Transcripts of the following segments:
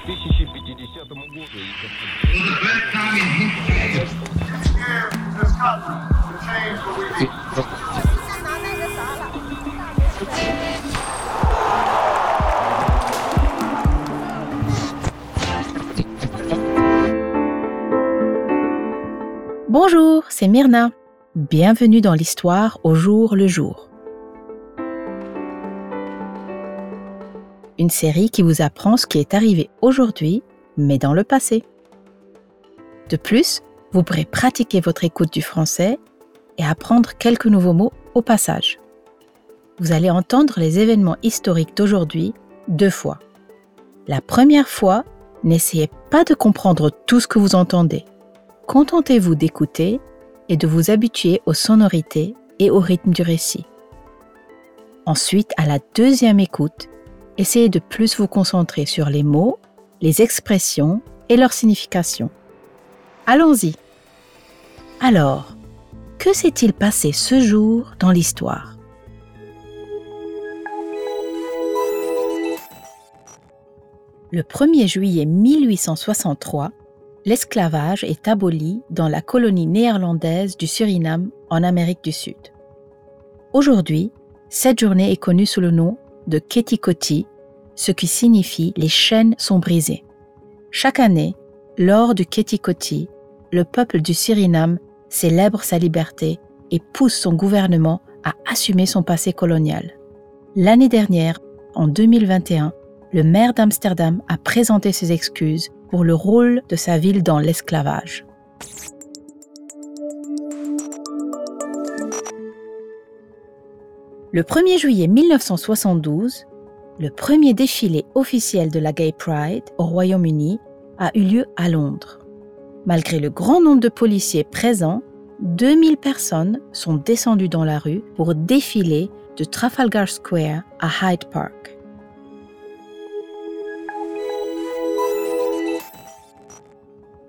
2050 году. Bonjour, c'est Myrna. Bienvenue dans l'histoire au jour le jour. Une série qui vous apprend ce qui est arrivé aujourd'hui, mais dans le passé. De plus, vous pourrez pratiquer votre écoute du français et apprendre quelques nouveaux mots au passage. Vous allez entendre les événements historiques d'aujourd'hui deux fois. La première fois, n'essayez pas de comprendre tout ce que vous entendez. Contentez-vous d'écouter et de vous habituer aux sonorités et au rythme du récit. Ensuite, à la deuxième écoute, essayez de plus vous concentrer sur les mots, les expressions et leur signification. Allons-y. Alors, que s'est-il passé ce jour dans l'histoire? Le 1er juillet 1863, l'esclavage est aboli dans la colonie néerlandaise du Suriname en Amérique du Sud. Aujourd'hui, cette journée est connue sous le nom de Ketikoti, ce qui signifie les chaînes sont brisées. Chaque année, lors du Ketikoti, le peuple du Suriname célèbre sa liberté et pousse son gouvernement à assumer son passé colonial. L'année dernière, en 2021, le maire d'Amsterdam a présenté ses excuses pour le rôle de sa ville dans l'esclavage. Le 1er juillet 1972, le premier défilé officiel de la Gay Pride au Royaume-Uni a eu lieu à Londres. Malgré le grand nombre de policiers présents, 2000 personnes sont descendues dans la rue pour défiler de Trafalgar Square à Hyde Park.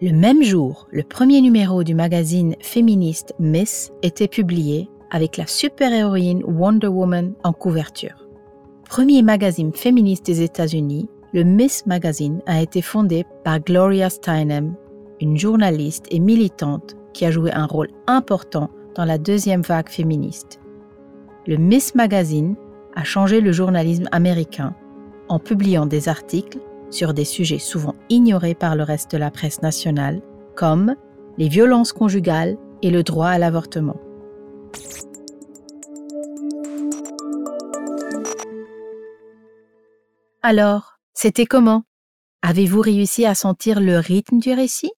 Le même jour, le premier numéro du magazine féministe Miss était publié avec la super-héroïne Wonder Woman en couverture. Premier magazine féministe des États-Unis, le Miss Magazine a été fondé par Gloria Steinem, une journaliste et militante qui a joué un rôle important dans la deuxième vague féministe. Le Miss Magazine a changé le journalisme américain en publiant des articles sur des sujets souvent ignorés par le reste de la presse nationale, comme les violences conjugales et le droit à l'avortement. Alors, c'était comment? Avez-vous réussi à sentir le rythme du récit?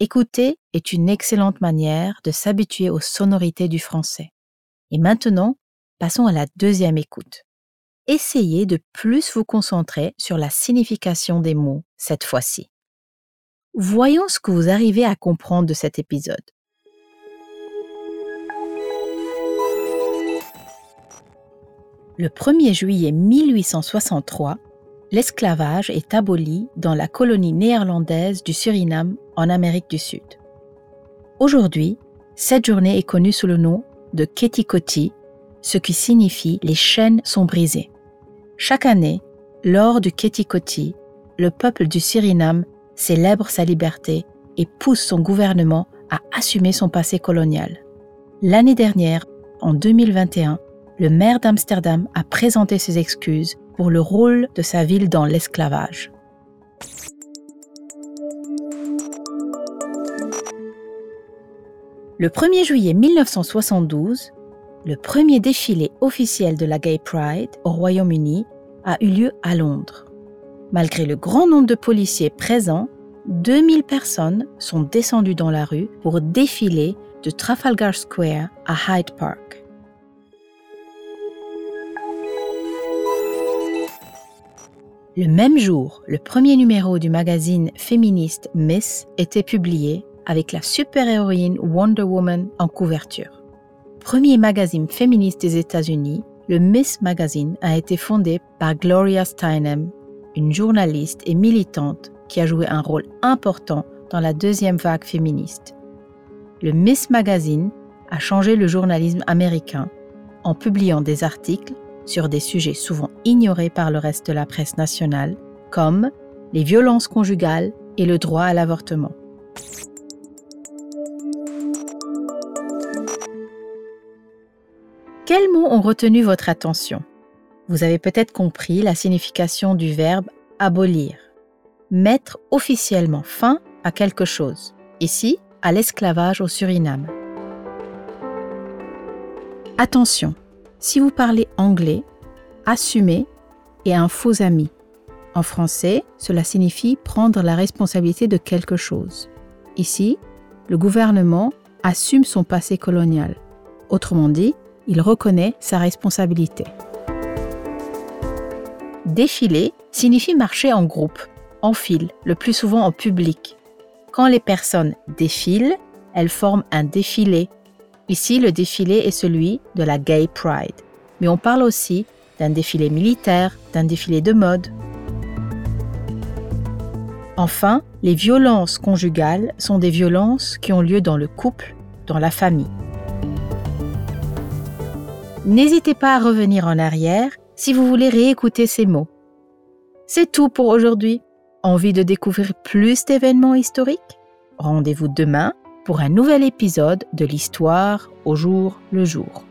Écouter est une excellente manière de s'habituer aux sonorités du français. Et maintenant, passons à la deuxième écoute essayez de plus vous concentrer sur la signification des mots cette fois-ci. Voyons ce que vous arrivez à comprendre de cet épisode. Le 1er juillet 1863, l'esclavage est aboli dans la colonie néerlandaise du Suriname en Amérique du Sud. Aujourd'hui, cette journée est connue sous le nom de Ketikoti, ce qui signifie les chaînes sont brisées. Chaque année, lors du Ketikoti, le peuple du Suriname célèbre sa liberté et pousse son gouvernement à assumer son passé colonial. L'année dernière, en 2021, le maire d'Amsterdam a présenté ses excuses pour le rôle de sa ville dans l'esclavage. Le 1er juillet 1972, le premier défilé officiel de la Gay Pride au Royaume-Uni a eu lieu à Londres. Malgré le grand nombre de policiers présents, 2000 personnes sont descendues dans la rue pour défiler de Trafalgar Square à Hyde Park. Le même jour, le premier numéro du magazine féministe Miss était publié avec la super-héroïne Wonder Woman en couverture premier magazine féministe des États-Unis, le Miss Magazine a été fondé par Gloria Steinem, une journaliste et militante qui a joué un rôle important dans la deuxième vague féministe. Le Miss Magazine a changé le journalisme américain en publiant des articles sur des sujets souvent ignorés par le reste de la presse nationale, comme les violences conjugales et le droit à l'avortement. Quels mots ont retenu votre attention? Vous avez peut-être compris la signification du verbe abolir, mettre officiellement fin à quelque chose, ici à l'esclavage au Suriname. Attention, si vous parlez anglais, assumez et un faux ami. En français, cela signifie prendre la responsabilité de quelque chose. Ici, le gouvernement assume son passé colonial. Autrement dit, il reconnaît sa responsabilité. Défiler signifie marcher en groupe, en file, le plus souvent en public. Quand les personnes défilent, elles forment un défilé. Ici, le défilé est celui de la Gay Pride. Mais on parle aussi d'un défilé militaire, d'un défilé de mode. Enfin, les violences conjugales sont des violences qui ont lieu dans le couple, dans la famille. N'hésitez pas à revenir en arrière si vous voulez réécouter ces mots. C'est tout pour aujourd'hui. Envie de découvrir plus d'événements historiques? Rendez-vous demain pour un nouvel épisode de l'histoire au jour le jour.